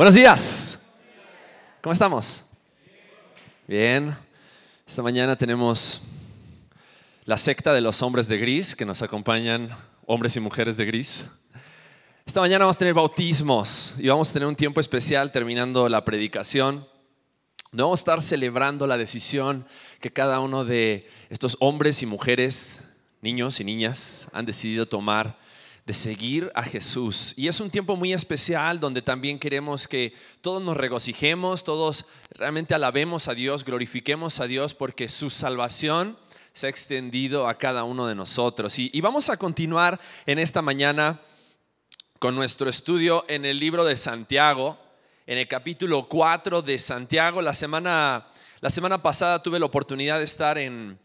Buenos días. ¿Cómo estamos? Bien. Esta mañana tenemos la secta de los hombres de gris que nos acompañan, hombres y mujeres de gris. Esta mañana vamos a tener bautismos y vamos a tener un tiempo especial terminando la predicación. No vamos a estar celebrando la decisión que cada uno de estos hombres y mujeres, niños y niñas, han decidido tomar de seguir a Jesús. Y es un tiempo muy especial donde también queremos que todos nos regocijemos, todos realmente alabemos a Dios, glorifiquemos a Dios porque su salvación se ha extendido a cada uno de nosotros. Y, vamos a continuar en esta mañana con nuestro estudio en el libro de Santiago, en el capítulo 4 de Santiago. La semana, la semana pasada tuve la oportunidad de estar en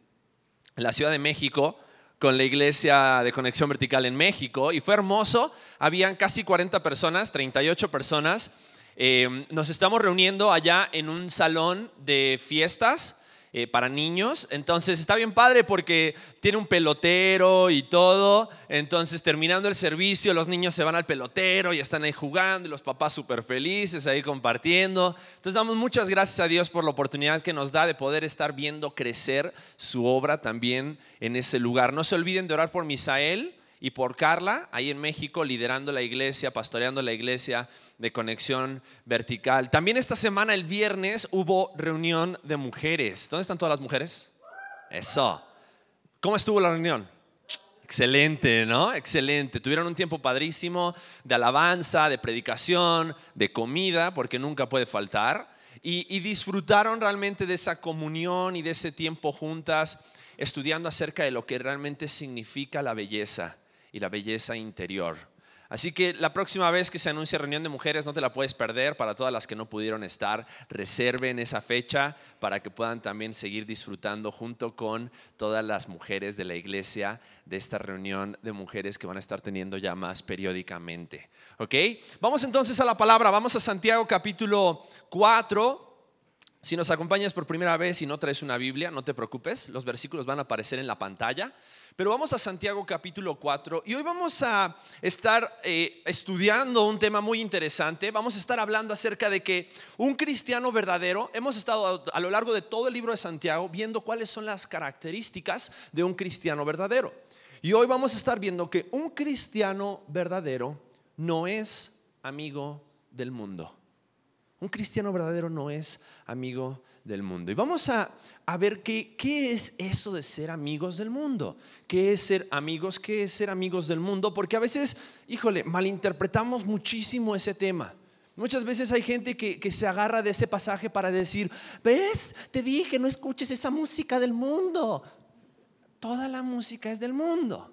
la Ciudad de México con la iglesia de Conexión Vertical en México y fue hermoso. Habían casi 40 personas, 38 personas. Eh, nos estamos reuniendo allá en un salón de fiestas eh, para niños. Entonces está bien padre porque tiene un pelotero y todo. Entonces terminando el servicio, los niños se van al pelotero y están ahí jugando y los papás súper felices ahí compartiendo. Entonces damos muchas gracias a Dios por la oportunidad que nos da de poder estar viendo crecer su obra también en ese lugar. No se olviden de orar por Misael y por Carla, ahí en México, liderando la iglesia, pastoreando la iglesia de conexión vertical. También esta semana, el viernes, hubo reunión de mujeres. ¿Dónde están todas las mujeres? Eso. ¿Cómo estuvo la reunión? Excelente, ¿no? Excelente. Tuvieron un tiempo padrísimo de alabanza, de predicación, de comida, porque nunca puede faltar. Y, disfrutaron realmente de esa comunión y de ese tiempo juntas, estudiando acerca de lo que realmente significa la belleza y la belleza interior. Así que la próxima vez que se anuncie reunión de mujeres no te la puedes perder. Para todas las que no pudieron estar, reserven esa fecha para que puedan también seguir disfrutando junto con todas las mujeres de la iglesia de esta reunión de mujeres que van a estar teniendo ya más periódicamente. ¿Ok? Vamos entonces a la palabra. Vamos a Santiago capítulo 4. Si nos acompañas por primera vez y no traes una Biblia, no te preocupes, los versículos van a aparecer en la pantalla. Pero vamos a Santiago capítulo 4 y hoy vamos a estar eh, estudiando un tema muy interesante. Vamos a estar hablando acerca de que un cristiano verdadero, hemos estado a, a lo largo de todo el libro de Santiago viendo cuáles son las características de un cristiano verdadero. Y hoy vamos a estar viendo que un cristiano verdadero no es amigo del mundo. Un cristiano verdadero no es amigo del mundo. Y vamos a, ver qué, qué es eso de ser amigos del mundo. ¿Qué es ser amigos? ¿Qué es ser amigos del mundo? Porque a veces, híjole, malinterpretamos muchísimo ese tema. Muchas veces hay gente que, que, se agarra de ese pasaje para decir, ves, te dije, no escuches esa música del mundo. Toda la música es del mundo.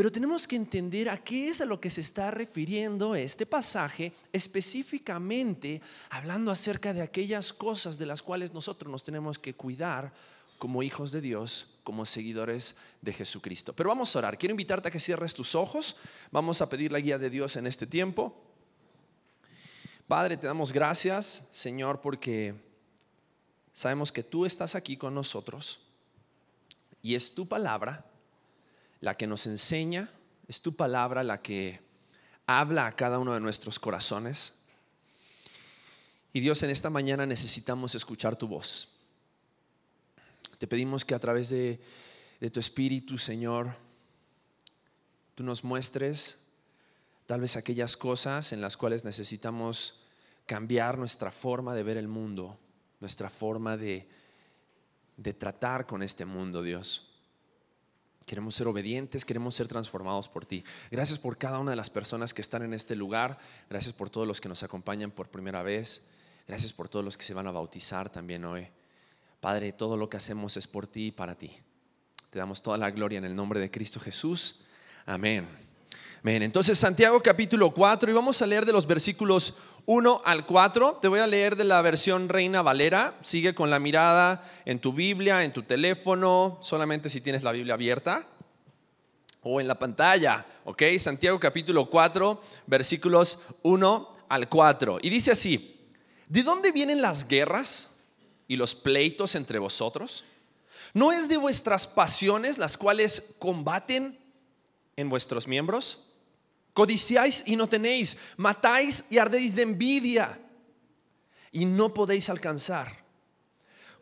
Pero tenemos que entender a qué es a lo que se está refiriendo este pasaje, específicamente hablando acerca de aquellas cosas de las cuales nosotros nos tenemos que cuidar como hijos de Dios, como seguidores de Jesucristo. Pero vamos a orar. Quiero invitarte a que cierres tus ojos. Vamos a pedir la guía de Dios en este tiempo. Padre, te damos gracias, Señor, porque sabemos que tú estás aquí con nosotros y es tu palabra la que nos enseña, es tu palabra la que habla a cada uno de nuestros corazones. Y Dios, en esta mañana necesitamos escuchar tu voz. Te pedimos que a través de, tu Espíritu, Señor, tú nos muestres tal vez aquellas cosas en las cuales necesitamos cambiar nuestra forma de ver el mundo, nuestra forma de, de tratar con este mundo, Dios. Queremos ser obedientes, queremos ser transformados por ti. Gracias por cada una de las personas que están en este lugar. Gracias por todos los que nos acompañan por primera vez. Gracias por todos los que se van a bautizar también hoy. Padre, todo lo que hacemos es por ti y para ti. Te damos toda la gloria en el nombre de Cristo Jesús. Amén. Amén. Entonces, Santiago capítulo 4 y vamos a leer de los versículos 1 al 4. Te voy a leer de la versión Reina Valera. Sigue con la mirada en tu Biblia, en tu teléfono, solamente si tienes la Biblia abierta o en la pantalla. ¿Ok? Santiago capítulo 4, versículos 1 al 4. Y dice así, ¿de dónde vienen las guerras y los pleitos entre vosotros? ¿No es de vuestras pasiones las cuales combaten en vuestros miembros? Codiciáis y no tenéis, matáis y ardéis de envidia. y no podéis alcanzar.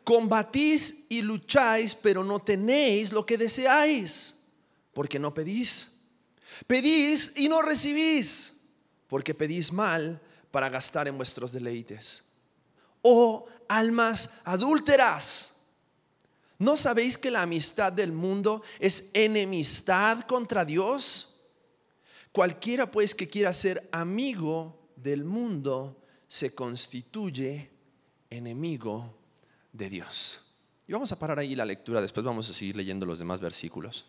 Combatís y lucháis, pero no tenéis lo que deseáis, porque no pedís. Pedís y no recibís, porque pedís mal para gastar en vuestros deleites. Oh almas adúlteras, ¿no sabéis que la amistad del mundo es enemistad contra Dios? Cualquiera pues que quiera ser amigo del mundo se constituye enemigo de Dios. Y vamos a parar ahí la lectura, después vamos a seguir leyendo los demás versículos.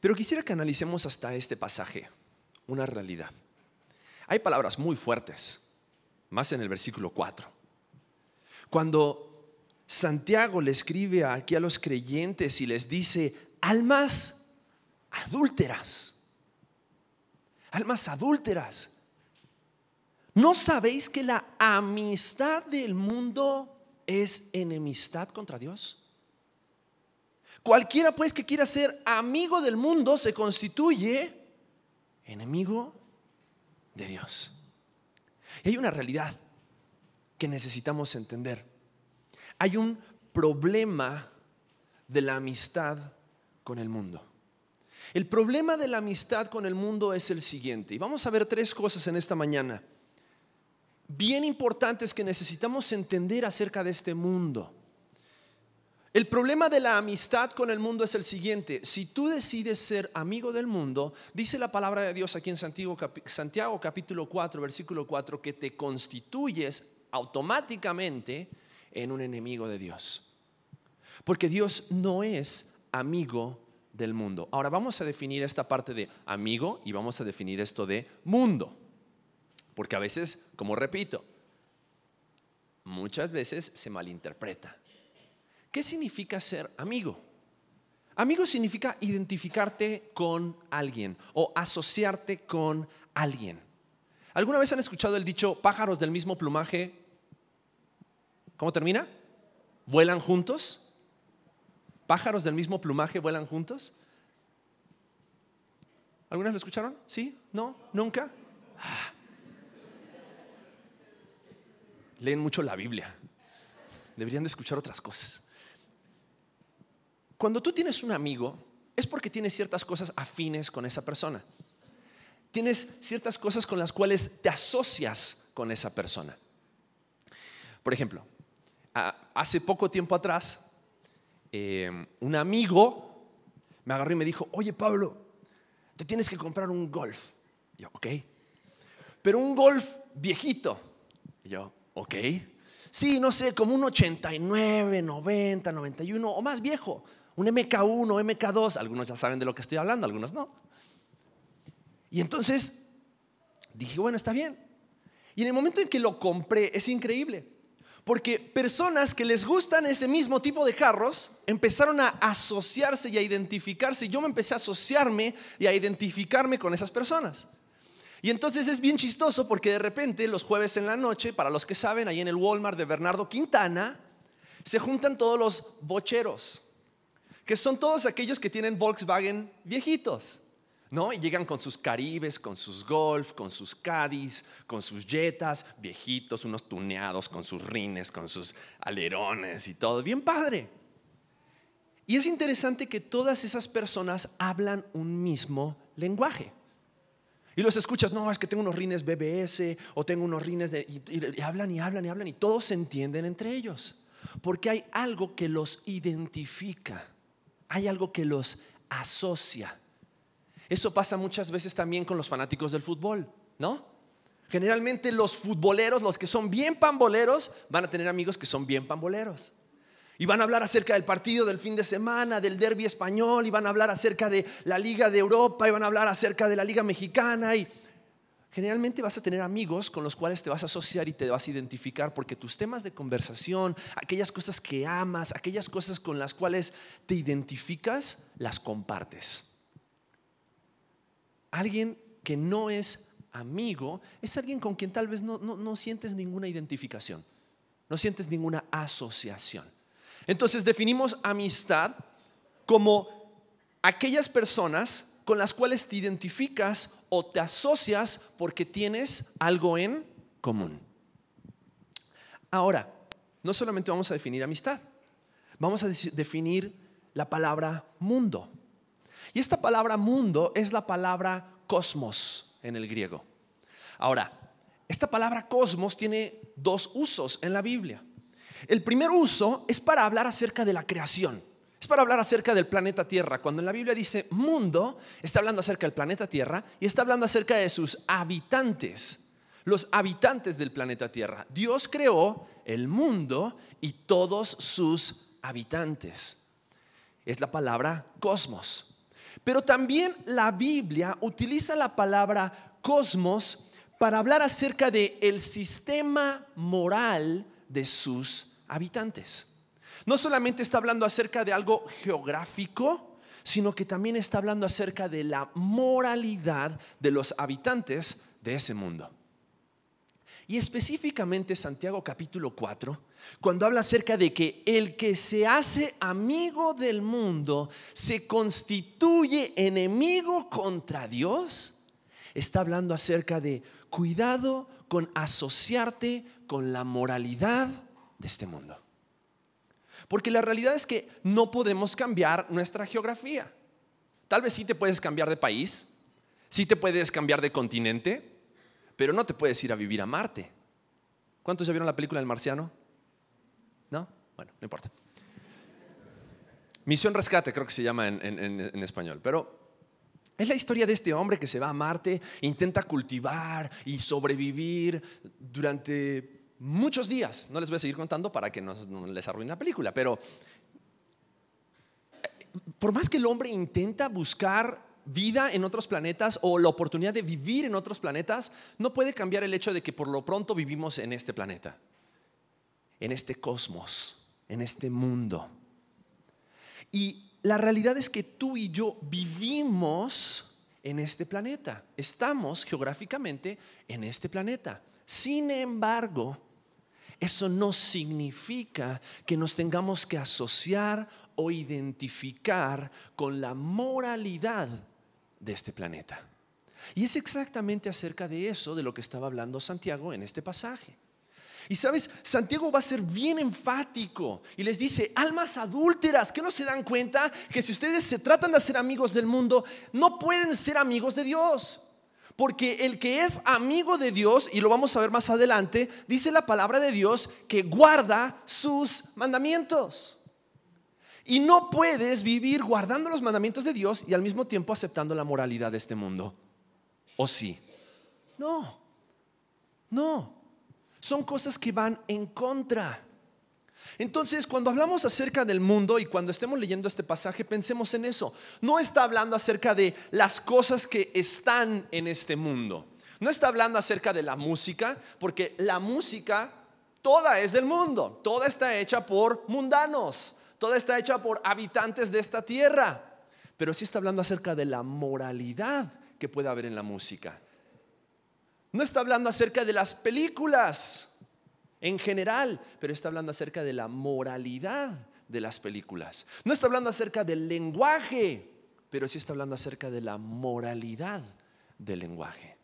Pero quisiera que analicemos hasta este pasaje una realidad. Hay palabras muy fuertes, más en el versículo 4. Cuando Santiago le escribe aquí a los creyentes y les dice, almas adúlteras, almas adúlteras, ¿no sabéis que la amistad del mundo es enemistad contra Dios? Cualquiera pues que quiera ser amigo del mundo se constituye enemigo de Dios. Y hay una realidad que necesitamos entender. Hay un problema de la amistad con el mundo. El problema de la amistad con el mundo es el siguiente. Y vamos a ver tres cosas en esta mañana. Bien importantes que necesitamos entender acerca de este mundo. El problema de la amistad con el mundo es el siguiente. Si tú decides ser amigo del mundo, dice la palabra de Dios aquí en Santiago, capítulo 4, versículo 4, que te constituyes automáticamente en un enemigo de Dios. Porque Dios no es amigo del mundo. Ahora vamos a definir esta parte de amigo y vamos a definir esto de mundo. Porque a veces, como repito, muchas veces se malinterpreta. ¿Qué significa ser amigo? Amigo significa identificarte con alguien o asociarte con alguien. ¿Alguna vez han escuchado el dicho pájaros del mismo plumaje? ¿Cómo termina? ¿Vuelan juntos? ¿Pájaros del mismo plumaje vuelan juntos? ¿Algunas lo escucharon? ¿Sí? ¿No? ¿Nunca? Ah. Leen mucho la Biblia. Deberían de escuchar otras cosas. Cuando tú tienes un amigo, es porque tienes ciertas cosas afines con esa persona. Tienes ciertas cosas con las cuales te asocias con esa persona. Por ejemplo, hace poco tiempo atrás, eh, un amigo me agarró y me dijo, oye Pablo, te tienes que comprar un golf. Yo, ok. Pero un golf viejito. Y yo, ok. Sí, no sé, como un 89, 90, 91 o más viejo un MK1, MK2, algunos ya saben de lo que estoy hablando, algunos no. Y entonces dije, bueno, está bien. Y en el momento en que lo compré, es increíble. Porque personas que les gustan ese mismo tipo de carros empezaron a asociarse y a identificarse. Yo me empecé a asociarme y a identificarme con esas personas. Y entonces es bien chistoso porque de repente los jueves en la noche, para los que saben, ahí en el Walmart de Bernardo Quintana, se juntan todos los bocheros que son todos aquellos que tienen Volkswagen viejitos. ¿No? Y llegan con sus Caribes, con sus Golf, con sus Cádiz, con sus Jetas, viejitos, unos tuneados, con sus rines, con sus alerones y todo. Bien padre. Y es interesante que todas esas personas hablan un mismo lenguaje. Y los escuchas, no, es que tengo unos rines BBS o tengo unos rines de... y hablan y hablan y hablan y todos se entienden entre ellos. Porque hay algo que los identifica hay algo que los asocia. Eso pasa muchas veces también con los fanáticos del fútbol, ¿no? Generalmente los futboleros, los que son bien pamboleros, van a tener amigos que son bien pamboleros. Y van a hablar acerca del partido del fin de semana, del derby español, y van a hablar acerca de la Liga de Europa, y van a hablar acerca de la Liga Mexicana, y generalmente vas a tener amigos con los cuales te vas a asociar y te vas a identificar porque tus temas de conversación, aquellas cosas que amas, aquellas cosas con las cuales te identificas, las compartes. Alguien que no es amigo es alguien con quien tal vez no, no sientes ninguna identificación, no sientes ninguna asociación. Entonces definimos amistad como aquellas personas con las cuales te identificas o te asocias porque tienes algo en común. Ahora, no solamente vamos a definir amistad, vamos a definir la palabra mundo. Y esta palabra mundo es la palabra cosmos en el griego. Ahora, esta palabra cosmos tiene dos usos en la Biblia. El primer uso es para hablar acerca de la creación. Es para hablar acerca del planeta Tierra. Cuando en la Biblia dice mundo, está hablando acerca del planeta Tierra y está hablando acerca de sus habitantes, los habitantes del planeta Tierra. Dios creó el mundo y todos sus habitantes. Es la palabra cosmos. Pero también la Biblia utiliza la palabra cosmos para hablar acerca de el sistema moral de sus habitantes. No solamente está hablando acerca de algo geográfico, sino que también está hablando acerca de la moralidad de los habitantes de ese mundo. Y específicamente Santiago capítulo 4, cuando habla acerca de que el que se hace amigo del mundo se constituye enemigo contra Dios, está hablando acerca de cuidado con asociarte con la moralidad de este mundo. Porque la realidad es que no podemos cambiar nuestra geografía. Tal vez sí te puedes cambiar de país, sí te puedes cambiar de continente, pero no te puedes ir a vivir a Marte. ¿Cuántos ya vieron la película del marciano? ¿No? Bueno, no importa. Misión Rescate creo que se llama en, en español, pero es la historia de este hombre que se va a Marte, intenta cultivar y sobrevivir durante muchos días. No les voy a seguir contando para que no, les arruine la película, pero eh, por más que el hombre intenta buscar vida en otros planetas o la oportunidad de vivir en otros planetas, no puede cambiar el hecho de que por lo pronto vivimos en este planeta, en este cosmos, en este mundo. Y la realidad es que tú y yo vivimos en este planeta, estamos geográficamente en este planeta. Sin embargo, eso no significa que nos tengamos que asociar o identificar con la moralidad de este planeta. Y es exactamente acerca de eso de lo que estaba hablando Santiago en este pasaje. Y sabes, Santiago va a ser bien enfático y les dice, almas adúlteras, que no se dan cuenta que si ustedes se tratan de hacer amigos del mundo, no pueden ser amigos de Dios. Porque el que es amigo de Dios, y lo vamos a ver más adelante, dice la palabra de Dios que guarda sus mandamientos. Y no puedes vivir guardando los mandamientos de Dios y al mismo tiempo aceptando la moralidad de este mundo. ¿O sí? No, no. Son cosas que van en contra. Entonces, cuando hablamos acerca del mundo y cuando estemos leyendo este pasaje, pensemos en eso. No está hablando acerca de las cosas que están en este mundo. No está hablando acerca de la música, porque la música toda es del mundo. Toda está hecha por mundanos. Toda está hecha por habitantes de esta tierra. Pero sí está hablando acerca de la moralidad que puede haber en la música. No está hablando acerca de las películas en general, pero está hablando acerca de la moralidad de las películas. No está hablando acerca del lenguaje, pero sí está hablando acerca de la moralidad del lenguaje.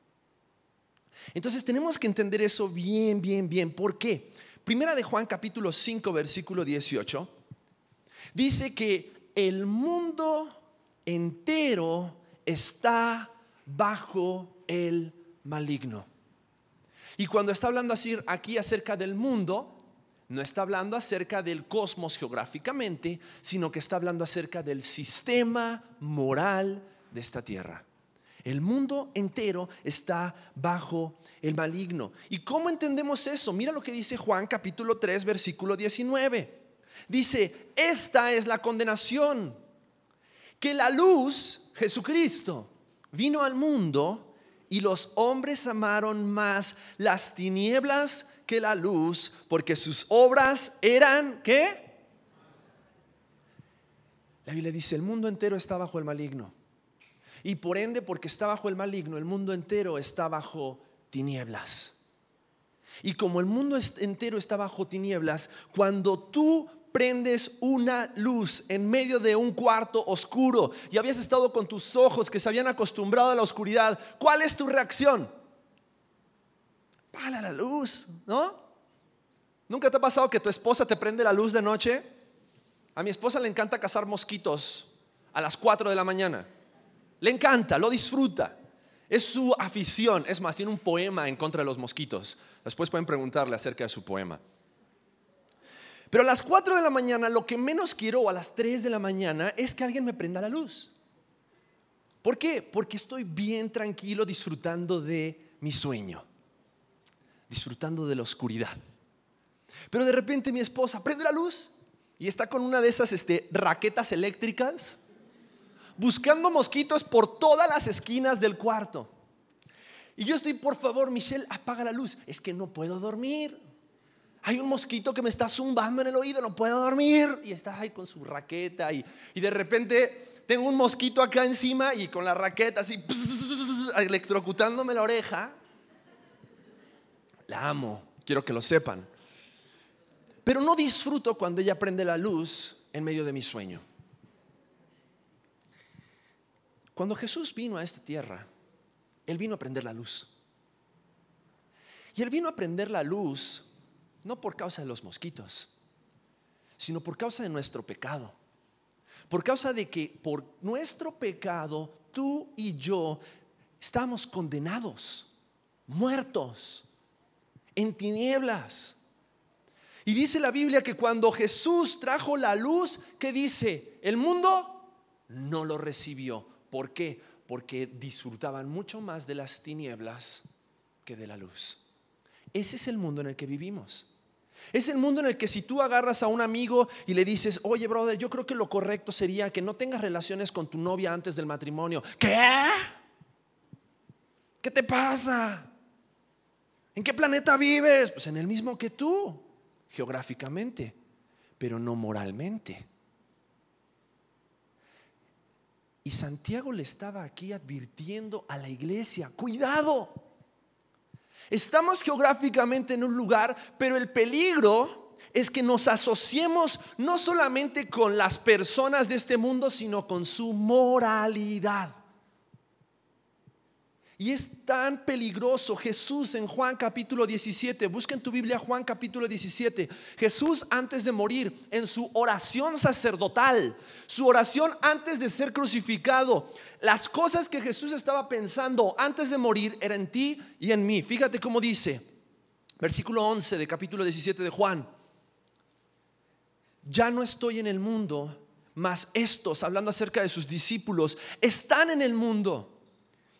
Entonces tenemos que entender eso bien, bien, bien. ¿Por qué? Primera de Juan capítulo 5, versículo 18, dice que el mundo entero está bajo el maligno. Y cuando está hablando así aquí acerca del mundo, no está hablando acerca del cosmos geográficamente, sino que está hablando acerca del sistema moral de esta tierra. El mundo entero está bajo el maligno. ¿Y cómo entendemos eso? Mira lo que dice Juan capítulo 3, versículo 19. Dice, esta es la condenación, que la luz, Jesucristo, vino al mundo y los hombres amaron más las tinieblas que la luz, porque sus obras eran, ¿qué? La Biblia dice, el mundo entero está bajo el maligno. Y por ende, porque está bajo el maligno, el mundo entero está bajo tinieblas. Y como el mundo entero está bajo tinieblas, cuando tú prendes una luz en medio de un cuarto oscuro y habías estado con tus ojos que se habían acostumbrado a la oscuridad, ¿cuál es tu reacción? Pala la luz, ¿no? ¿Nunca te ha pasado que tu esposa te prende la luz de noche? A mi esposa le encanta cazar mosquitos a las 4 de la mañana. Le encanta, lo disfruta. Es su afición. Es más, tiene un poema en contra de los mosquitos. Después pueden preguntarle acerca de su poema. Pero a las 4 de la mañana lo que menos quiero, o a las 3 de la mañana, es que alguien me prenda la luz. ¿Por qué? Porque estoy bien tranquilo disfrutando de mi sueño, disfrutando de la oscuridad. Pero de repente mi esposa prende la luz y está con una de esas este, raquetas eléctricas buscando mosquitos por todas las esquinas del cuarto. Y yo estoy, por favor, Michelle, apaga la luz. Es que no puedo dormir. Hay un mosquito que me está zumbando en el oído, no puedo dormir. Y está ahí con su raqueta y, y de repente tengo un mosquito acá encima y con la raqueta así, electrocutándome la oreja. La amo, quiero que lo sepan. Pero no disfruto cuando ella prende la luz en medio de mi sueño. Cuando Jesús vino a esta tierra, Él vino a prender la luz. Y Él vino a prender la luz no por causa de los mosquitos, sino por causa de nuestro pecado. Por causa de que por nuestro pecado tú y yo estamos condenados, muertos, en tinieblas. Y dice la Biblia que cuando Jesús trajo la luz, ¿qué dice? El mundo no lo recibió. ¿Por qué? Porque disfrutaban mucho más de las tinieblas que de la luz. Ese es el mundo en el que vivimos. Es el mundo en el que si tú agarras a un amigo y le dices, oye, brother, yo creo que lo correcto sería que no tengas relaciones con tu novia antes del matrimonio. ¿Qué? ¿Qué te pasa? ¿En qué planeta vives? Pues en el mismo que tú, geográficamente, pero no moralmente. Y Santiago le estaba aquí advirtiendo a la iglesia, cuidado. Estamos geográficamente en un lugar, pero el peligro es que nos asociemos no solamente con las personas de este mundo, sino con su moralidad. Y es tan peligroso Jesús en Juan capítulo 17. Busca en tu Biblia Juan capítulo 17. Jesús antes de morir, en su oración sacerdotal, su oración antes de ser crucificado, las cosas que Jesús estaba pensando antes de morir eran en ti y en mí. Fíjate cómo dice, versículo 11 de capítulo 17 de Juan. Ya no estoy en el mundo, mas estos, hablando acerca de sus discípulos, están en el mundo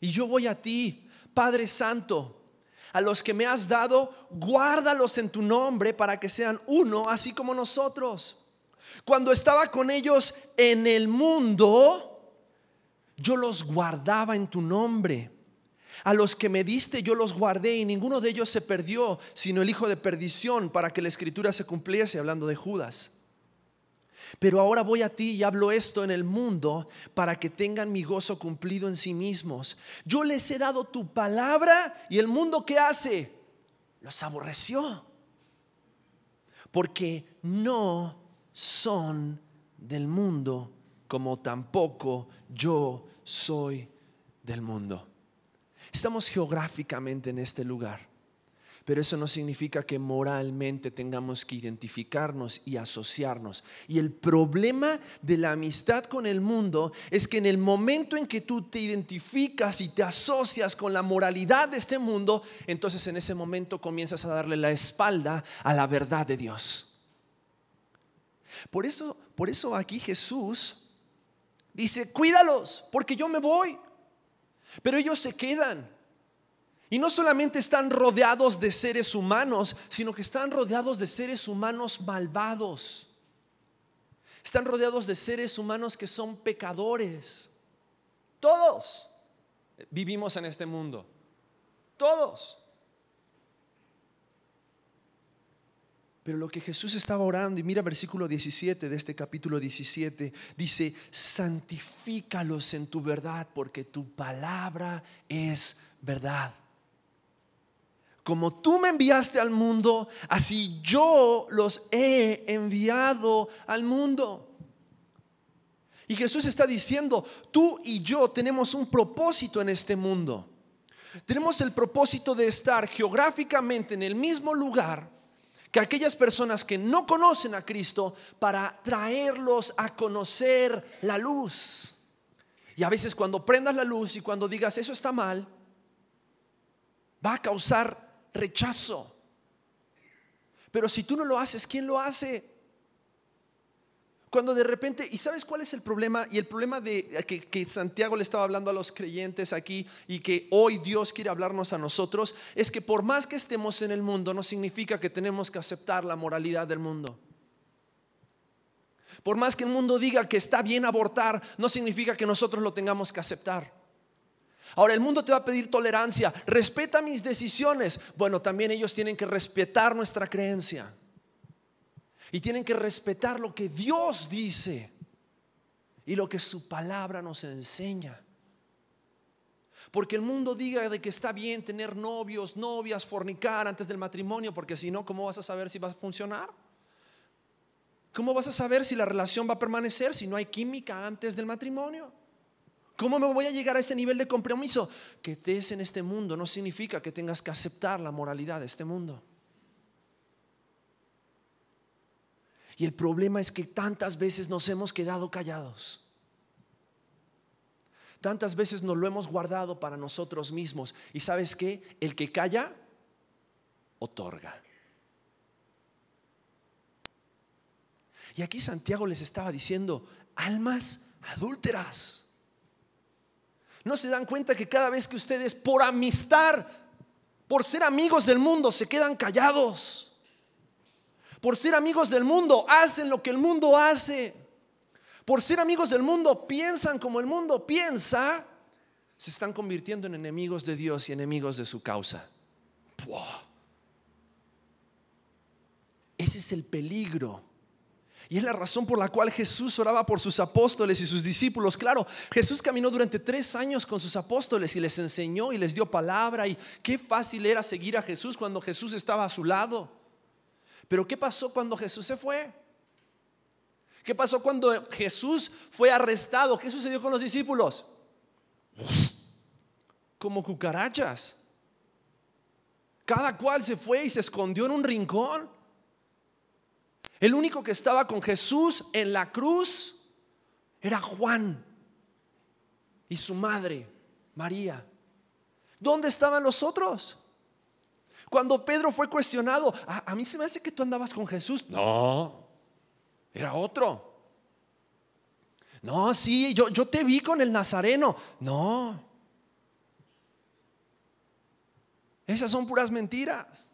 y yo voy a ti, Padre Santo, a los que me has dado, guárdalos en tu nombre para que sean uno, así como nosotros. Cuando estaba con ellos en el mundo, yo los guardaba en tu nombre. A los que me diste yo los guardé y ninguno de ellos se perdió, sino el hijo de perdición, para que la escritura se cumpliese, hablando de Judas. Pero ahora voy a ti y hablo esto en el mundo para que tengan mi gozo cumplido en sí mismos. Yo les he dado tu palabra y el mundo que hace los aborreció. Porque no son del mundo como tampoco yo soy del mundo. Estamos geográficamente en este lugar. Pero eso no significa que moralmente tengamos que identificarnos y asociarnos. Y el problema de la amistad con el mundo es que en el momento en que tú te identificas y te asocias con la moralidad de este mundo, entonces en ese momento comienzas a darle la espalda a la verdad de Dios. Por eso, por eso aquí Jesús dice, cuídalos, porque yo me voy. Pero ellos se quedan. Y no solamente están rodeados de seres humanos, sino que están rodeados de seres humanos malvados. Están rodeados de seres humanos que son pecadores. Todos vivimos en este mundo. Todos. Pero lo que Jesús estaba orando, y mira versículo 17 de este capítulo 17, dice, santifícalos en tu verdad, porque tu palabra es verdad como tú me enviaste al mundo, así yo los he enviado al mundo. Y Jesús está diciendo, tú y yo tenemos un propósito en este mundo. Tenemos el propósito de estar geográficamente en el mismo lugar que aquellas personas que no conocen a Cristo para traerlos a conocer la luz. Y a veces cuando prendas la luz y cuando digas eso está mal, va a causar rechazo. Pero si tú no lo haces, ¿quién lo hace? Cuando de repente, ¿y sabes cuál es el problema? Y el problema de que, Santiago le estaba hablando a los creyentes aquí y que hoy Dios quiere hablarnos a nosotros, es que por más que estemos en el mundo, no significa que tenemos que aceptar la moralidad del mundo. Por más que el mundo diga que está bien abortar, no significa que nosotros lo tengamos que aceptar. Ahora el mundo te va a pedir tolerancia, respeta mis decisiones. Bueno, también ellos tienen que respetar nuestra creencia. Y tienen que respetar lo que Dios dice y lo que su palabra nos enseña. Porque el mundo diga de que está bien tener novios, novias, fornicar antes del matrimonio, porque si no, ¿cómo vas a saber si va a funcionar? ¿Cómo vas a saber si la relación va a permanecer si no hay química antes del matrimonio? ¿Cómo me voy a llegar a ese nivel de compromiso? Que estés en este mundo no significa que tengas que aceptar la moralidad de este mundo. Y el problema es que tantas veces nos hemos quedado callados. Tantas veces nos lo hemos guardado para nosotros mismos. Y sabes qué? El que calla, otorga. Y aquí Santiago les estaba diciendo, almas adúlteras. ¿No se dan cuenta que cada vez que ustedes por amistad, por ser amigos del mundo, se quedan callados? Por ser amigos del mundo, hacen lo que el mundo hace. Por ser amigos del mundo, piensan como el mundo piensa. Se están convirtiendo en enemigos de Dios y enemigos de su causa. Ese es el peligro. Y es la razón por la cual Jesús oraba por sus apóstoles y sus discípulos. Claro, Jesús caminó durante tres años con sus apóstoles y les enseñó y les dio palabra. Y qué fácil era seguir a Jesús cuando Jesús estaba a su lado. Pero ¿qué pasó cuando Jesús se fue? ¿Qué pasó cuando Jesús fue arrestado? ¿Qué sucedió con los discípulos? Como cucarachas. Cada cual se fue y se escondió en un rincón. El único que estaba con Jesús en la cruz era Juan y su madre, María. ¿Dónde estaban los otros? Cuando Pedro fue cuestionado, a, mí se me hace que tú andabas con Jesús. No, era otro. No, sí, yo, yo te vi con el Nazareno. No. Esas son puras mentiras.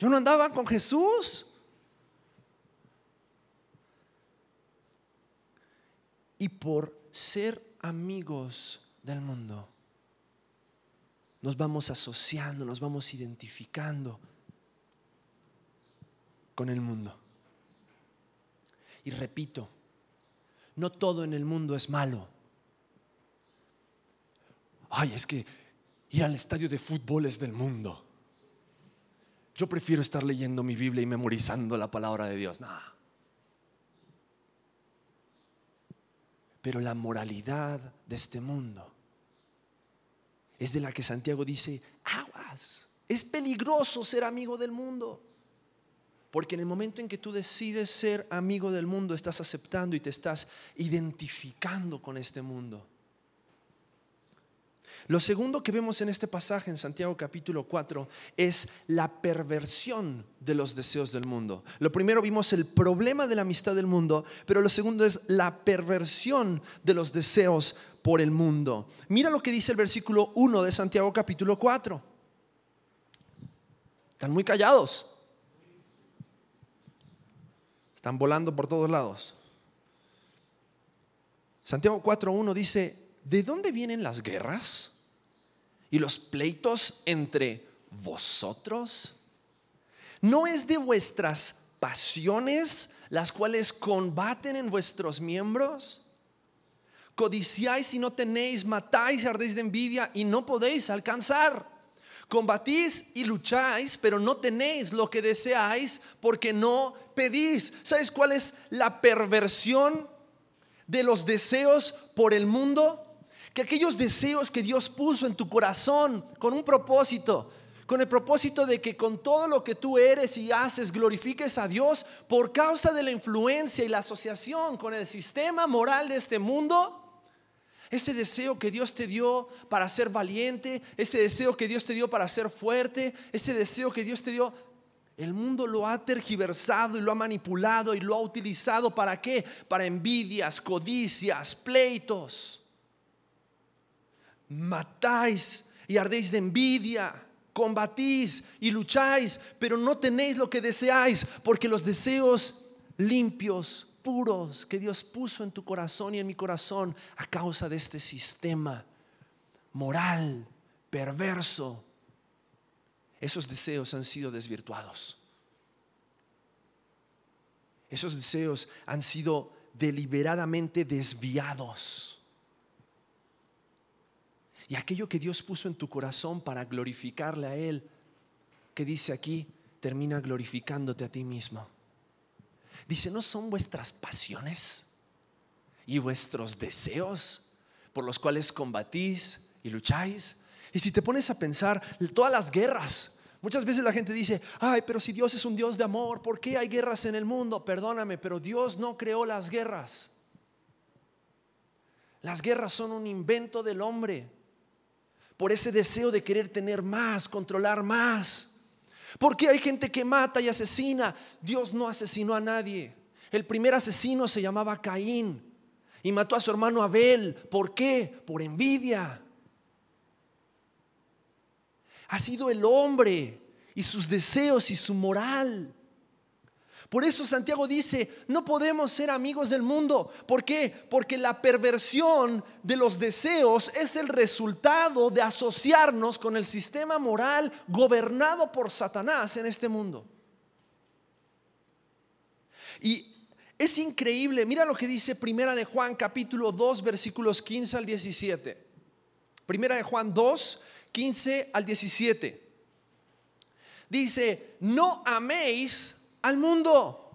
Yo no andaba con Jesús. Y por ser amigos del mundo, nos vamos asociando, nos vamos identificando con el mundo. Y repito, no todo en el mundo es malo. Ay, es que ir al estadio de fútbol es del mundo. Yo prefiero estar leyendo mi Biblia y memorizando la palabra de Dios. No. Pero la moralidad de este mundo es de la que Santiago dice, aguas, es peligroso ser amigo del mundo. Porque en el momento en que tú decides ser amigo del mundo, estás aceptando y te estás identificando con este mundo. Lo segundo que vemos en este pasaje en Santiago capítulo 4 es la perversión de los deseos del mundo. Lo primero vimos el problema de la amistad del mundo, pero lo segundo es la perversión de los deseos por el mundo. Mira lo que dice el versículo 1 de Santiago capítulo 4. Están muy callados. Están volando por todos lados. Santiago 4.1 dice, ¿de dónde vienen las guerras y los pleitos entre vosotros? ¿No es de vuestras pasiones las cuales combaten en vuestros miembros? Codiciáis y no tenéis, matáis y ardéis de envidia y no podéis alcanzar. Combatís y lucháis, pero no tenéis lo que deseáis porque no pedís. ¿Sabes cuál es la perversión de los deseos por el mundo? Que aquellos deseos que Dios puso en tu corazón con un propósito, con el propósito de que con todo lo que tú eres y haces glorifiques a Dios por causa de la influencia y la asociación con el sistema moral de este mundo? Ese deseo que Dios te dio para ser valiente, ese deseo que Dios te dio para ser fuerte, ese deseo que Dios te dio, el mundo lo ha tergiversado y lo ha manipulado y lo ha utilizado para qué? Para envidias, codicias, pleitos. Matáis y ardéis de envidia, combatís y lucháis, pero no tenéis lo que deseáis, porque los deseos limpios puros que Dios puso en tu corazón y en mi corazón a causa de este sistema moral, perverso. Esos deseos han sido desvirtuados. Esos deseos han sido deliberadamente desviados. Y aquello que Dios puso en tu corazón para glorificarle a Él, que dice aquí, termina glorificándote a ti mismo. Dice, ¿no son vuestras pasiones y vuestros deseos por los cuales combatís y lucháis? Y si te pones a pensar, todas las guerras, muchas veces la gente dice, ay, pero si Dios es un Dios de amor, ¿por qué hay guerras en el mundo? Perdóname, pero Dios no creó las guerras. Las guerras son un invento del hombre por ese deseo de querer tener más, controlar más. Porque hay gente que mata y asesina. Dios no asesinó a nadie. El primer asesino se llamaba Caín y mató a su hermano Abel. ¿Por qué? Por envidia. Ha sido el hombre y sus deseos y su moral por eso Santiago dice, no podemos ser amigos del mundo. ¿Por qué? Porque la perversión de los deseos es el resultado de asociarnos con el sistema moral gobernado por Satanás en este mundo. Y es increíble, mira lo que dice Primera de Juan capítulo 2 versículos 15 al 17. Primera de Juan 2, 15 al 17. Dice, no améis al mundo.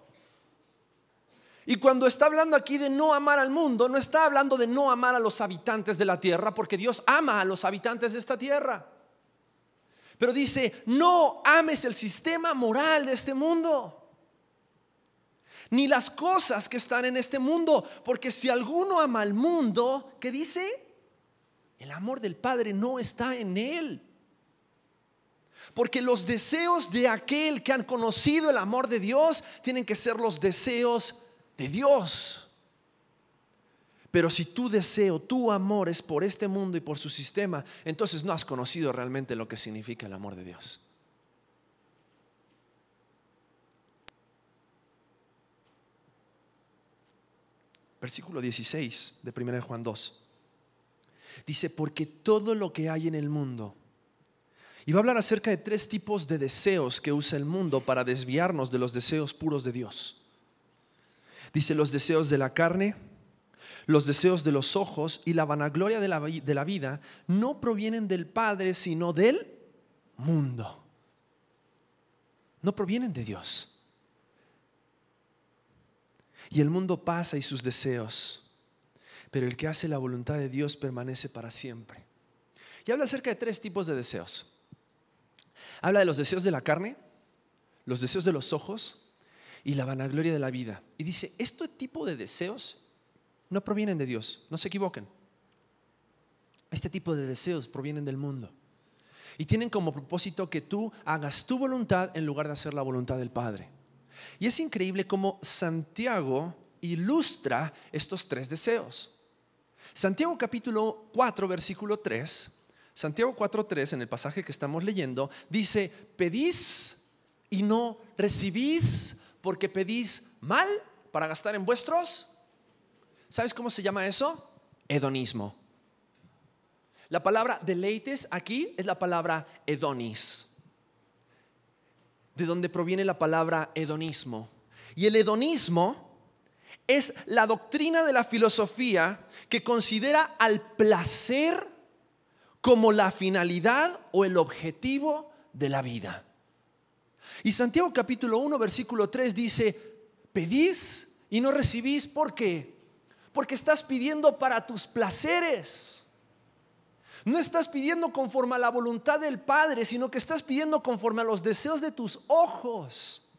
Y cuando está hablando aquí de no amar al mundo, no está hablando de no amar a los habitantes de la tierra, porque Dios ama a los habitantes de esta tierra. Pero dice, no ames el sistema moral de este mundo, ni las cosas que están en este mundo, porque si alguno ama al mundo, ¿qué dice? El amor del Padre no está en él. Porque los deseos de aquel que han conocido el amor de Dios tienen que ser los deseos de Dios. Pero si tu deseo, tu amor es por este mundo y por su sistema, entonces no has conocido realmente lo que significa el amor de Dios. Versículo 16 de 1 Juan 2. Dice, porque todo lo que hay en el mundo, y va a hablar acerca de tres tipos de deseos que usa el mundo para desviarnos de los deseos puros de Dios. Dice los deseos de la carne, los deseos de los ojos y la vanagloria de la, de la vida no provienen del Padre, sino del mundo. No provienen de Dios. Y el mundo pasa y sus deseos, pero el que hace la voluntad de Dios permanece para siempre. Y habla acerca de tres tipos de deseos. Habla de los deseos de la carne, los deseos de los ojos y la vanagloria de la vida. Y dice, este tipo de deseos no provienen de Dios, no se equivoquen. Este tipo de deseos provienen del mundo. Y tienen como propósito que tú hagas tu voluntad en lugar de hacer la voluntad del Padre. Y es increíble cómo Santiago ilustra estos tres deseos. Santiago capítulo 4, versículo 3 Santiago 4.3, en el pasaje que estamos leyendo, dice, pedís y no recibís porque pedís mal para gastar en vuestros. ¿Sabes cómo se llama eso? Hedonismo. La palabra deleites aquí es la palabra hedonis, de donde proviene la palabra hedonismo. Y el hedonismo es la doctrina de la filosofía que considera al placer como la finalidad o el objetivo de la vida. Y Santiago capítulo 1, versículo 3 dice, pedís y no recibís, ¿por qué? Porque estás pidiendo para tus placeres. No estás pidiendo conforme a la voluntad del Padre, sino que estás pidiendo conforme a los deseos de tus ojos.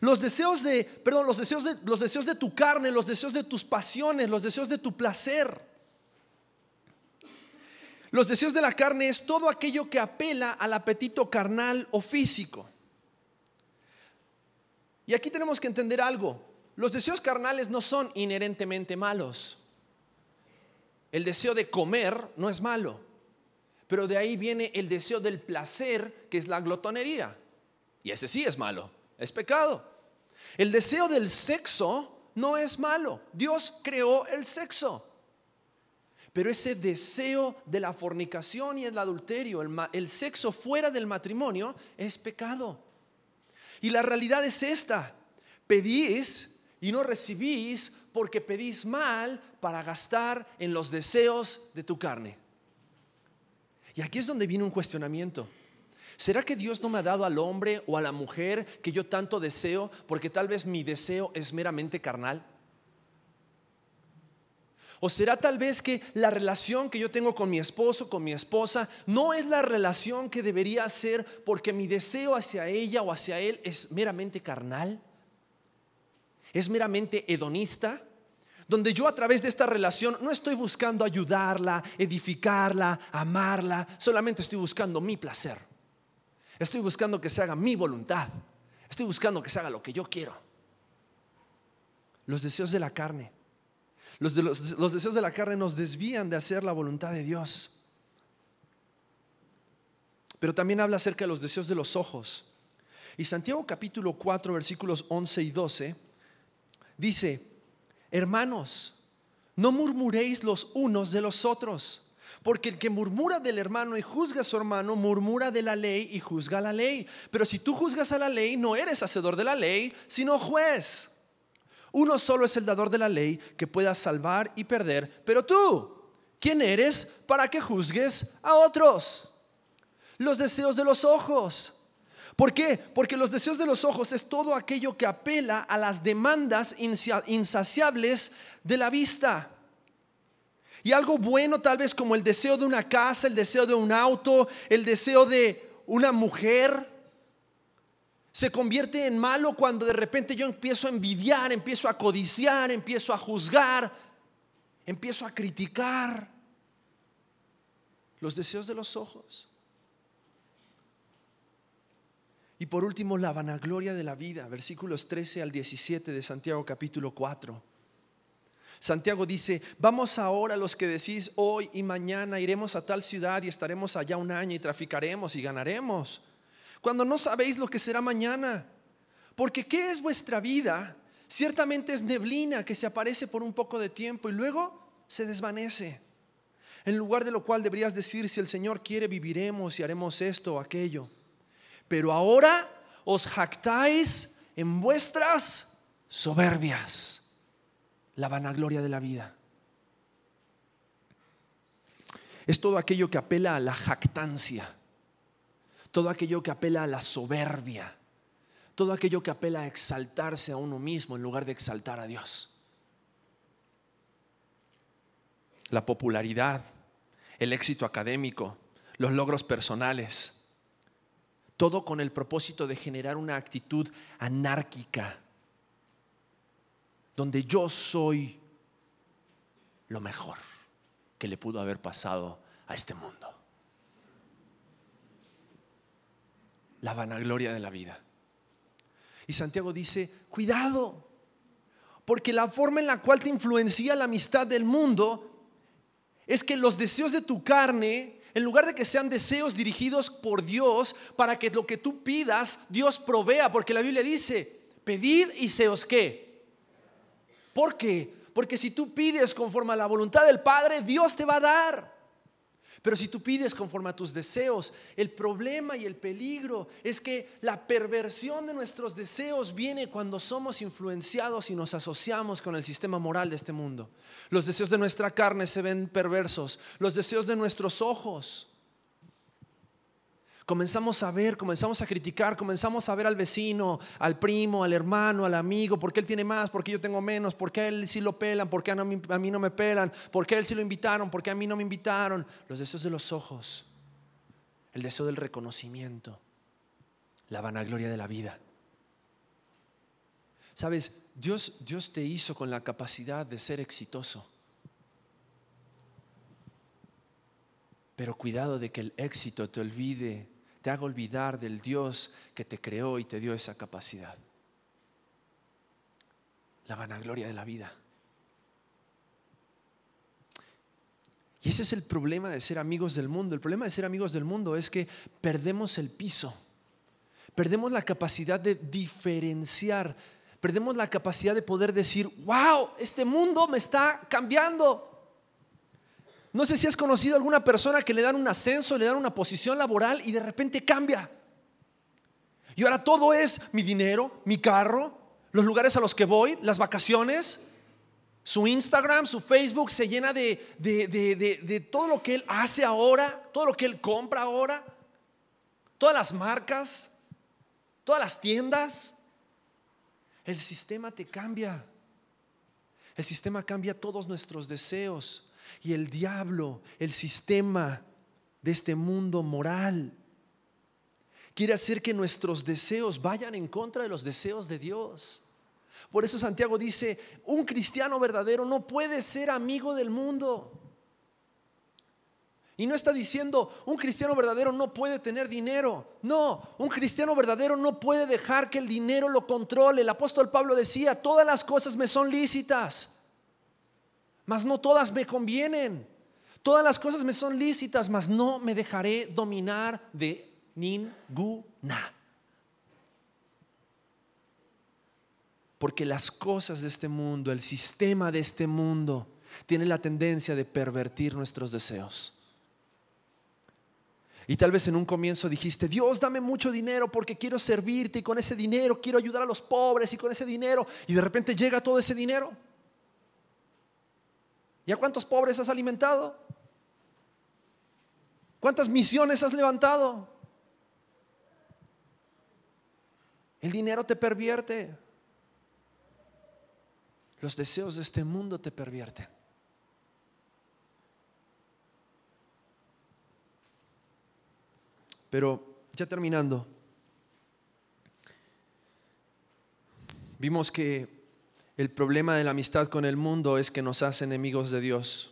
Los deseos de, perdón, los deseos de, los deseos de tu carne, los deseos de tus pasiones, los deseos de tu placer. Los deseos de la carne es todo aquello que apela al apetito carnal o físico. Y aquí tenemos que entender algo. Los deseos carnales no son inherentemente malos. El deseo de comer no es malo, pero de ahí viene el deseo del placer, que es la glotonería. Y ese sí es malo, es pecado. El deseo del sexo no es malo. Dios creó el sexo. Pero ese deseo de la fornicación y el adulterio, el, sexo fuera del matrimonio, es pecado. Y la realidad es esta. Pedís y no recibís porque pedís mal para gastar en los deseos de tu carne. Y aquí es donde viene un cuestionamiento. ¿Será que Dios no me ha dado al hombre o a la mujer que yo tanto deseo porque tal vez mi deseo es meramente carnal? ¿O será tal vez que la relación que yo tengo con mi esposo, con mi esposa, no es la relación que debería ser porque mi deseo hacia ella o hacia él es meramente carnal? ¿Es meramente hedonista? Donde yo a través de esta relación no estoy buscando ayudarla, edificarla, amarla, solamente estoy buscando mi placer. Estoy buscando que se haga mi voluntad. Estoy buscando que se haga lo que yo quiero. Los deseos de la carne los, deseos de la carne nos desvían de hacer la voluntad de Dios. Pero también habla acerca de los deseos de los ojos. Y Santiago capítulo 4 versículos 11 y 12 dice, hermanos, no murmuréis los unos de los otros, porque el que murmura del hermano y juzga a su hermano, murmura de la ley y juzga la ley. Pero si tú juzgas a la ley, no eres hacedor de la ley, sino juez. Uno solo es el dador de la ley que pueda salvar y perder, pero tú, ¿quién eres para que juzgues a otros? Los deseos de los ojos. ¿Por qué? Porque los deseos de los ojos es todo aquello que apela a las demandas insaciables de la vista. Y algo bueno tal vez como el deseo de una casa, el deseo de un auto, el deseo de una mujer, se convierte en malo cuando de repente yo empiezo a envidiar, empiezo a codiciar, empiezo a juzgar, empiezo a criticar los deseos de los ojos. Y por último, la vanagloria de la vida, versículos 13 al 17 de Santiago capítulo 4. Santiago dice, vamos ahora los que decís hoy y mañana iremos a tal ciudad y estaremos allá un año y traficaremos y ganaremos cuando no sabéis lo que será mañana. Porque ¿qué es vuestra vida? Ciertamente es neblina que se aparece por un poco de tiempo y luego se desvanece. En lugar de lo cual deberías decir, si el Señor quiere, viviremos y haremos esto o aquello. Pero ahora os jactáis en vuestras soberbias, la vanagloria de la vida. Es todo aquello que apela a la jactancia todo aquello que apela a la soberbia, todo aquello que apela a exaltarse a uno mismo en lugar de exaltar a Dios. La popularidad, el éxito académico, los logros personales, todo con el propósito de generar una actitud anárquica, donde yo soy lo mejor que le pudo haber pasado a este mundo. La vanagloria de la vida. Y Santiago dice, cuidado, porque la forma en la cual te influencia la amistad del mundo es que los deseos de tu carne, en lugar de que sean deseos dirigidos por Dios, para que lo que tú pidas, Dios provea, porque la Biblia dice, pedid y se os qué. ¿Por qué? Porque si tú pides conforme a la voluntad del Padre, Dios te va a dar. Pero si tú pides conforme a tus deseos, el problema y el peligro es que la perversión de nuestros deseos viene cuando somos influenciados y nos asociamos con el sistema moral de este mundo. Los deseos de nuestra carne se ven perversos, los deseos de nuestros ojos. Comenzamos a ver, comenzamos a criticar, comenzamos a ver al vecino, al primo, al hermano, al amigo, porque él tiene más, porque yo tengo menos, porque a él sí lo pelan, porque a mí, a mí no me pelan, porque a él sí lo invitaron, porque a mí no me invitaron. Los deseos de los ojos, el deseo del reconocimiento, la vanagloria de la vida. Sabes, Dios, Dios te hizo con la capacidad de ser exitoso. Pero cuidado de que el éxito te olvide te haga olvidar del Dios que te creó y te dio esa capacidad. La vanagloria de la vida. Y ese es el problema de ser amigos del mundo. El problema de ser amigos del mundo es que perdemos el piso. Perdemos la capacidad de diferenciar. Perdemos la capacidad de poder decir, wow, este mundo me está cambiando. No sé si has conocido a alguna persona que le dan un ascenso, le dan una posición laboral y de repente cambia. Y ahora todo es mi dinero, mi carro, los lugares a los que voy, las vacaciones. Su Instagram, su Facebook se llena de, de, todo lo que él hace ahora, todo lo que él compra ahora, todas las marcas, todas las tiendas. El sistema te cambia. El sistema cambia todos nuestros deseos. Y el diablo, el sistema de este mundo moral, quiere hacer que nuestros deseos vayan en contra de los deseos de Dios. Por eso Santiago dice, un cristiano verdadero no puede ser amigo del mundo. Y no está diciendo, un cristiano verdadero no puede tener dinero. No, un cristiano verdadero no puede dejar que el dinero lo controle. El apóstol Pablo decía, todas las cosas me son lícitas mas no todas me convienen. Todas las cosas me son lícitas, mas no me dejaré dominar de ninguna. Porque las cosas de este mundo, el sistema de este mundo, tiene la tendencia de pervertir nuestros deseos. Y tal vez en un comienzo dijiste, Dios, dame mucho dinero porque quiero servirte y con ese dinero quiero ayudar a los pobres y con ese dinero. Y de repente llega todo ese dinero. ¿Y a cuántos pobres has alimentado? ¿Cuántas misiones has levantado? El dinero te pervierte. Los deseos de este mundo te pervierten. Pero ya terminando, vimos que el problema de la amistad con el mundo es que nos hace enemigos de Dios.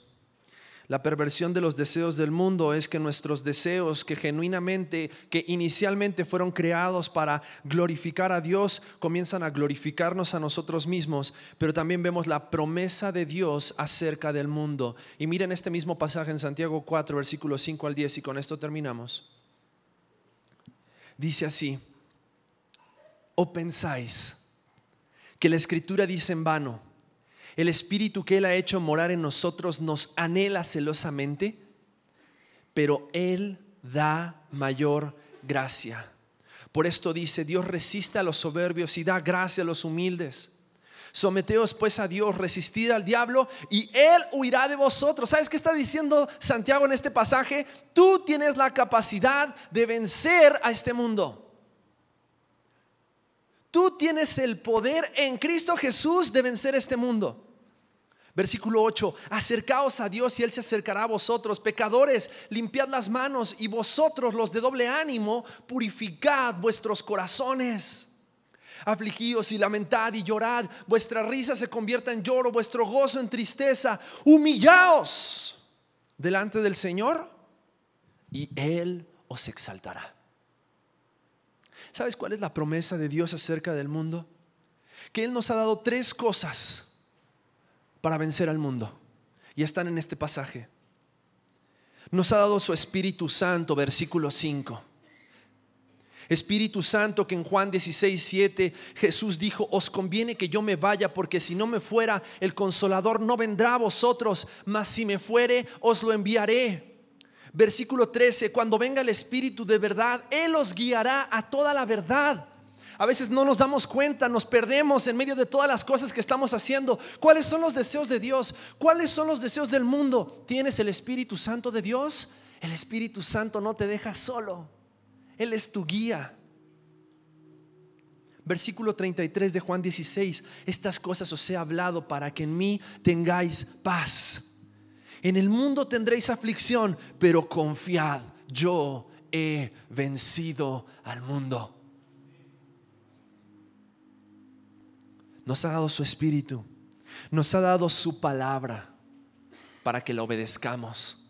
La perversión de los deseos del mundo es que nuestros deseos que genuinamente, que inicialmente fueron creados para glorificar a Dios, comienzan a glorificarnos a nosotros mismos, pero también vemos la promesa de Dios acerca del mundo. Y miren este mismo pasaje en Santiago 4, versículos 5 al 10, y con esto terminamos. Dice así, o pensáis que la escritura dice en vano, el espíritu que Él ha hecho morar en nosotros nos anhela celosamente, pero Él da mayor gracia. Por esto dice, Dios resiste a los soberbios y da gracia a los humildes. Someteos pues a Dios, resistid al diablo y Él huirá de vosotros. ¿Sabes qué está diciendo Santiago en este pasaje? Tú tienes la capacidad de vencer a este mundo. Tú tienes el poder en Cristo Jesús de vencer este mundo. Versículo 8, acercaos a Dios y Él se acercará a vosotros. Pecadores, limpiad las manos y vosotros los de doble ánimo, purificad vuestros corazones. Afligíos y lamentad y llorad, vuestra risa se convierta en lloro, vuestro gozo en tristeza. Humillaos delante del Señor y Él os exaltará. ¿Sabes cuál es la promesa de Dios acerca del mundo? Que Él nos ha dado tres cosas para vencer al mundo. Y están en este pasaje. Nos ha dado su Espíritu Santo, versículo 5. Espíritu Santo que en Juan 16, 7 Jesús dijo, os conviene que yo me vaya porque si no me fuera, el consolador no vendrá a vosotros, mas si me fuere, os lo enviaré. Versículo 13, cuando venga el Espíritu de verdad, Él os guiará a toda la verdad. A veces no nos damos cuenta, nos perdemos en medio de todas las cosas que estamos haciendo. ¿Cuáles son los deseos de Dios? ¿Cuáles son los deseos del mundo? ¿Tienes el Espíritu Santo de Dios? El Espíritu Santo no te deja solo. Él es tu guía. Versículo 33 de Juan 16, estas cosas os he hablado para que en mí tengáis paz. En el mundo tendréis aflicción, pero confiad, yo he vencido al mundo. Nos ha dado su espíritu, nos ha dado su palabra para que la obedezcamos.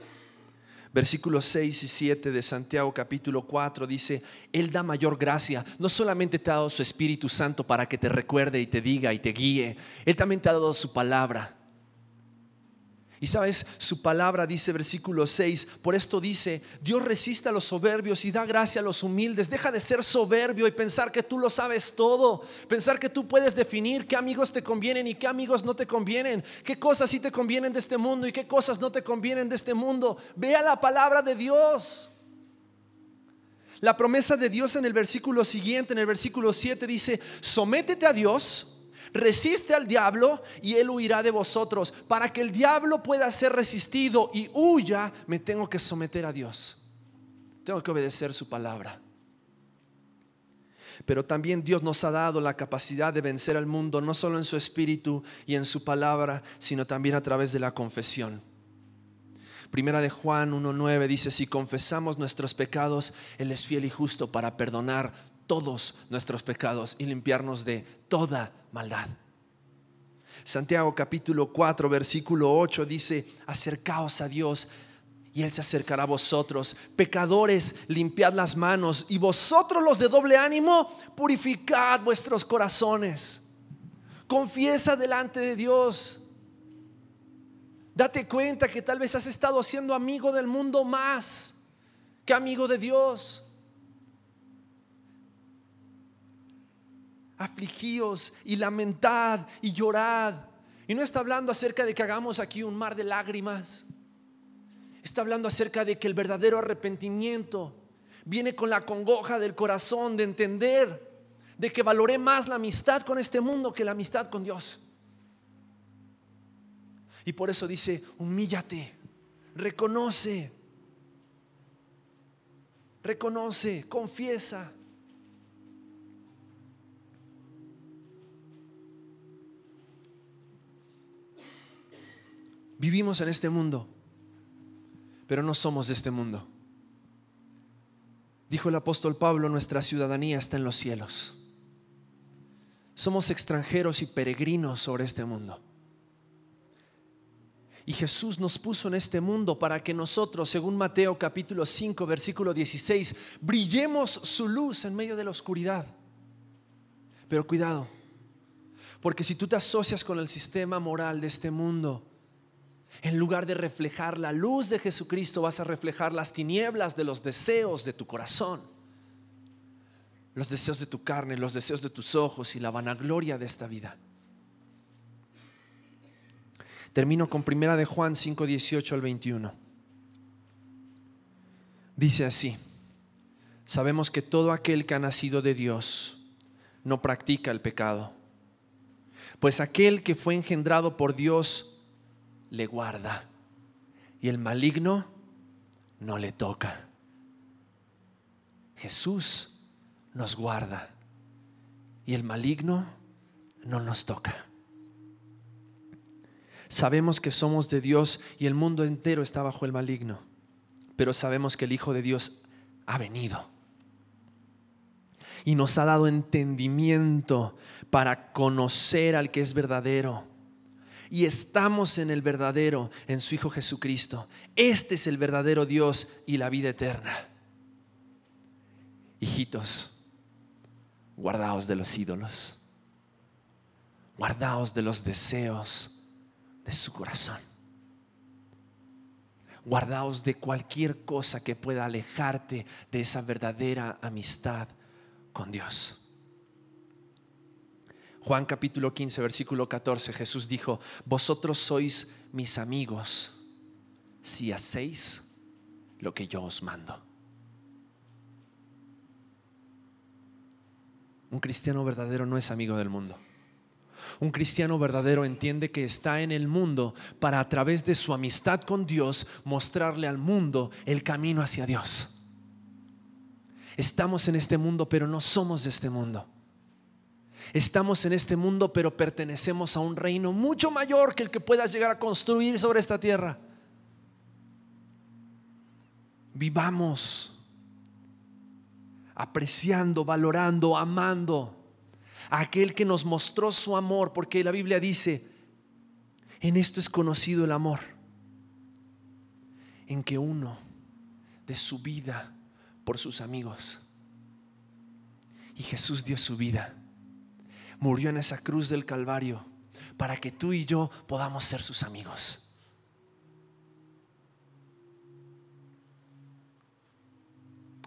Versículos 6 y 7 de Santiago capítulo 4 dice, Él da mayor gracia. No solamente te ha dado su Espíritu Santo para que te recuerde y te diga y te guíe, Él también te ha dado su palabra y sabes, su palabra dice versículo 6, por esto dice, Dios resiste a los soberbios y da gracia a los humildes. Deja de ser soberbio y pensar que tú lo sabes todo, pensar que tú puedes definir qué amigos te convienen y qué amigos no te convienen, qué cosas sí te convienen de este mundo y qué cosas no te convienen de este mundo. Vea la palabra de Dios. La promesa de Dios en el versículo siguiente, en el versículo 7 dice, sométete a Dios resiste al diablo y él huirá de vosotros. Para que el diablo pueda ser resistido y huya, me tengo que someter a Dios. Tengo que obedecer su palabra. Pero también Dios nos ha dado la capacidad de vencer al mundo, no solo en su espíritu y en su palabra, sino también a través de la confesión. Primera de Juan 1.9 dice, si confesamos nuestros pecados, Él es fiel y justo para perdonar todos nuestros pecados y limpiarnos de toda maldad. Santiago capítulo 4 versículo 8 dice, acercaos a Dios y Él se acercará a vosotros. Pecadores, limpiad las manos y vosotros los de doble ánimo, purificad vuestros corazones. Confiesa delante de Dios. Date cuenta que tal vez has estado siendo amigo del mundo más que amigo de Dios. Afligíos y lamentad y llorad. Y no está hablando acerca de que hagamos aquí un mar de lágrimas. Está hablando acerca de que el verdadero arrepentimiento viene con la congoja del corazón de entender de que valoré más la amistad con este mundo que la amistad con Dios. Y por eso dice, humíllate, reconoce, reconoce, confiesa. Vivimos en este mundo, pero no somos de este mundo. Dijo el apóstol Pablo, nuestra ciudadanía está en los cielos. Somos extranjeros y peregrinos sobre este mundo. Y Jesús nos puso en este mundo para que nosotros, según Mateo capítulo 5, versículo 16, brillemos su luz en medio de la oscuridad. Pero cuidado, porque si tú te asocias con el sistema moral de este mundo, en lugar de reflejar la luz de Jesucristo, vas a reflejar las tinieblas de los deseos de tu corazón, los deseos de tu carne, los deseos de tus ojos y la vanagloria de esta vida. Termino con primera de Juan 5, 18 al 21. Dice así, sabemos que todo aquel que ha nacido de Dios no practica el pecado, pues aquel que fue engendrado por Dios le guarda y el maligno no le toca. Jesús nos guarda y el maligno no nos toca. Sabemos que somos de Dios y el mundo entero está bajo el maligno, pero sabemos que el Hijo de Dios ha venido y nos ha dado entendimiento para conocer al que es verdadero y estamos en el verdadero, en su Hijo Jesucristo. Este es el verdadero Dios y la vida eterna. Hijitos, guardaos de los ídolos, guardaos de los deseos de su corazón. Guardaos de cualquier cosa que pueda alejarte de esa verdadera amistad con Dios. Juan capítulo 15, versículo 14, Jesús dijo, vosotros sois mis amigos si hacéis lo que yo os mando. Un cristiano verdadero no es amigo del mundo. Un cristiano verdadero entiende que está en el mundo para a través de su amistad con Dios mostrarle al mundo el camino hacia Dios. Estamos en este mundo, pero no somos de este mundo. Estamos en este mundo, pero pertenecemos a un reino mucho mayor que el que puedas llegar a construir sobre esta tierra. Vivamos apreciando, valorando, amando a aquel que nos mostró su amor, porque la Biblia dice, en esto es conocido el amor, en que uno de su vida por sus amigos. Y Jesús dio su vida, murió en esa cruz del Calvario para que tú y yo podamos ser sus amigos.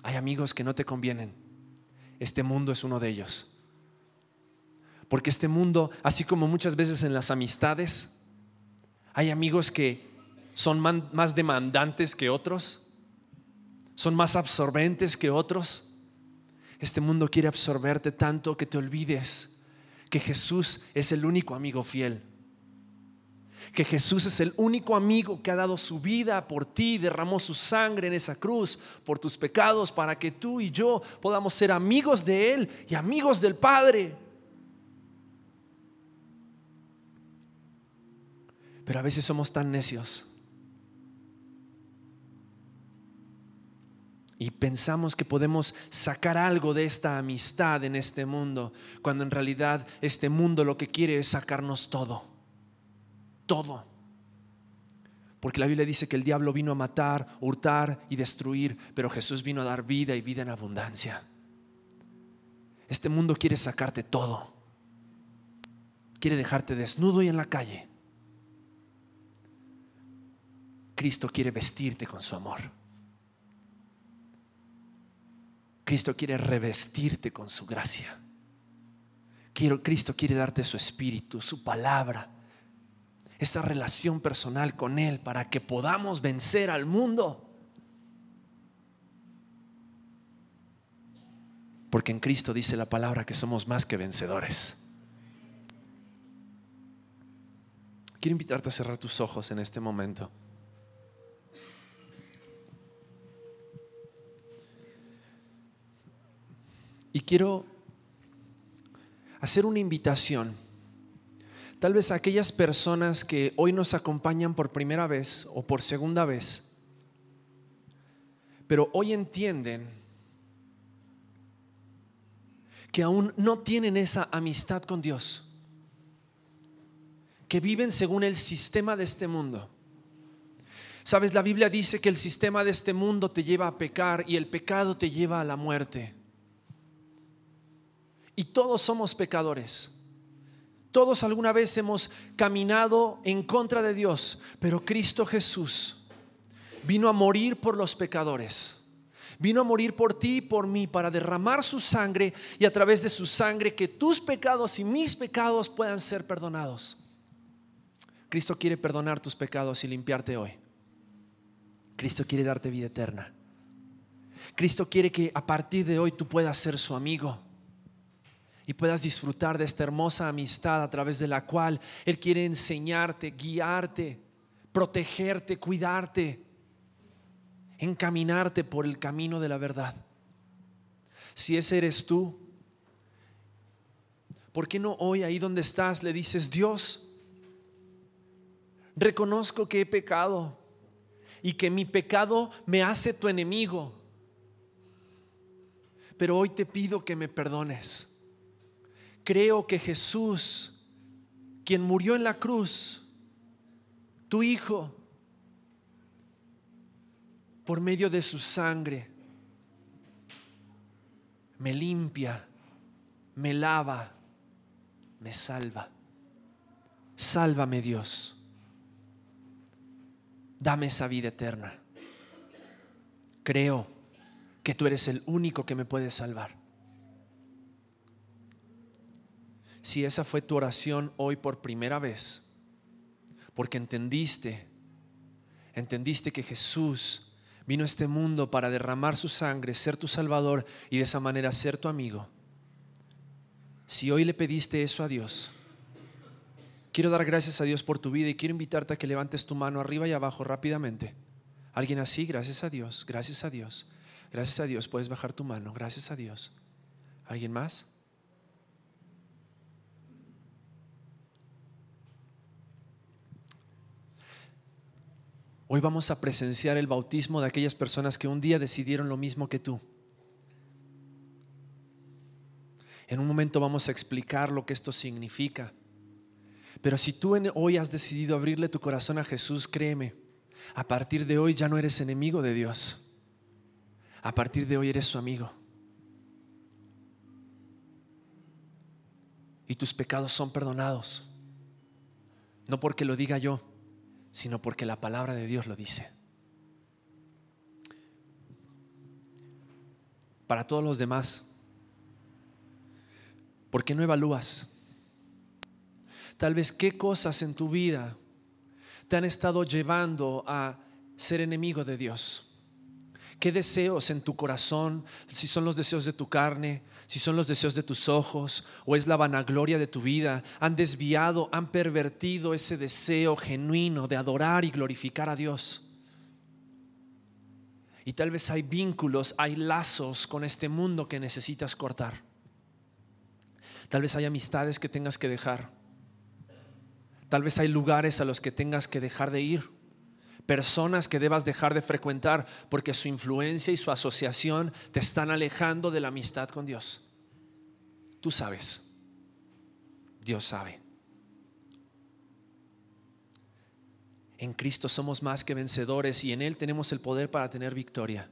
Hay amigos que no te convienen. Este mundo es uno de ellos. Porque este mundo, así como muchas veces en las amistades, hay amigos que son más demandantes que otros, son más absorbentes que otros. Este mundo quiere absorberte tanto que te olvides que Jesús es el único amigo fiel. Que Jesús es el único amigo que ha dado su vida por ti, derramó su sangre en esa cruz por tus pecados para que tú y yo podamos ser amigos de Él y amigos del Padre. Pero a veces somos tan necios y pensamos que podemos sacar algo de esta amistad en este mundo, cuando en realidad este mundo lo que quiere es sacarnos todo, todo. Porque la Biblia dice que el diablo vino a matar, hurtar y destruir, pero Jesús vino a dar vida y vida en abundancia. Este mundo quiere sacarte todo. Quiere dejarte desnudo y en la calle. Cristo quiere vestirte con su amor. Cristo quiere revestirte con su gracia. Cristo quiere darte su espíritu, su palabra, esa relación personal con Él para que podamos vencer al mundo. Porque en Cristo dice la palabra que somos más que vencedores. Quiero invitarte a cerrar tus ojos en este momento. Y quiero hacer una invitación. Tal vez a aquellas personas que hoy nos acompañan por primera vez o por segunda vez, pero hoy entienden que aún no tienen esa amistad con Dios, que viven según el sistema de este mundo. Sabes, la Biblia dice que el sistema de este mundo te lleva a pecar y el pecado te lleva a la muerte. Y todos somos pecadores. Todos alguna vez hemos caminado en contra de Dios, pero Cristo Jesús vino a morir por los pecadores. Vino a morir por ti y por mí para derramar su sangre y a través de su sangre que tus pecados y mis pecados puedan ser perdonados. Cristo quiere perdonar tus pecados y limpiarte hoy. Cristo quiere darte vida eterna. Cristo quiere que a partir de hoy tú puedas ser su amigo y puedas disfrutar de esta hermosa amistad a través de la cual Él quiere enseñarte, guiarte, protegerte, cuidarte, encaminarte por el camino de la verdad. Si ese eres tú, ¿por qué no hoy ahí donde estás le dices, Dios, reconozco que he pecado y que mi pecado me hace tu enemigo, pero hoy te pido que me perdones creo que Jesús, quien murió en la cruz, tu Hijo, por medio de su sangre, me limpia, me lava, me salva. Sálvame Dios. Dame esa vida eterna. Creo que tú eres el único que me puede salvar. Si esa fue tu oración hoy por primera vez, porque entendiste, entendiste que Jesús vino a este mundo para derramar su sangre, ser tu Salvador y de esa manera ser tu amigo. Si hoy le pediste eso a Dios, quiero dar gracias a Dios por tu vida y quiero invitarte a que levantes tu mano arriba y abajo rápidamente. Alguien así, gracias a Dios, gracias a Dios. Gracias a Dios. Puedes bajar tu mano. Gracias a Dios. ¿Alguien más? Hoy vamos a presenciar el bautismo de aquellas personas que un día decidieron lo mismo que tú. En un momento vamos a explicar lo que esto significa. Pero si tú hoy has decidido abrirle tu corazón a Jesús, créeme, a partir de hoy ya no eres enemigo de Dios. A partir de hoy eres su amigo. Y tus pecados son perdonados. No porque lo diga yo, sino porque la palabra de Dios lo dice. Para todos los demás, ¿por qué no evalúas? Tal vez qué cosas en tu vida te han estado llevando a ser enemigo de Dios. ¿Qué deseos en tu corazón, si son los deseos de tu carne, si son los deseos de tus ojos o es la vanagloria de tu vida, han desviado, han pervertido ese deseo genuino de adorar y glorificar a Dios? Y tal vez hay vínculos, hay lazos con este mundo que necesitas cortar. Tal vez hay amistades que tengas que dejar. Tal vez hay lugares a los que tengas que dejar de ir personas que debas dejar de frecuentar porque su influencia y su asociación te están alejando de la amistad con Dios. Tú sabes, Dios sabe. En Cristo somos más que vencedores y en Él tenemos el poder para tener victoria.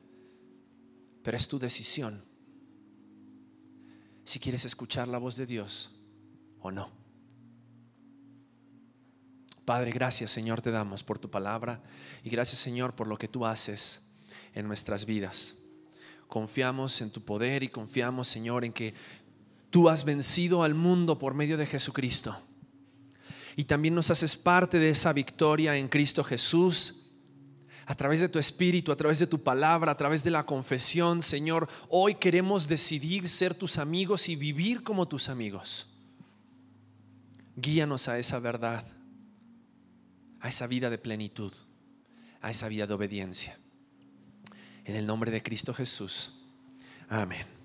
Pero es tu decisión si quieres escuchar la voz de Dios o no. Padre, gracias Señor te damos por tu palabra y gracias Señor por lo que tú haces en nuestras vidas. Confiamos en tu poder y confiamos Señor en que tú has vencido al mundo por medio de Jesucristo. Y también nos haces parte de esa victoria en Cristo Jesús a través de tu espíritu, a través de tu palabra, a través de la confesión, Señor, hoy queremos decidir ser tus amigos y vivir como tus amigos. Guíanos a esa verdad a esa vida de plenitud, a esa vida de obediencia. En el nombre de Cristo Jesús. Amén.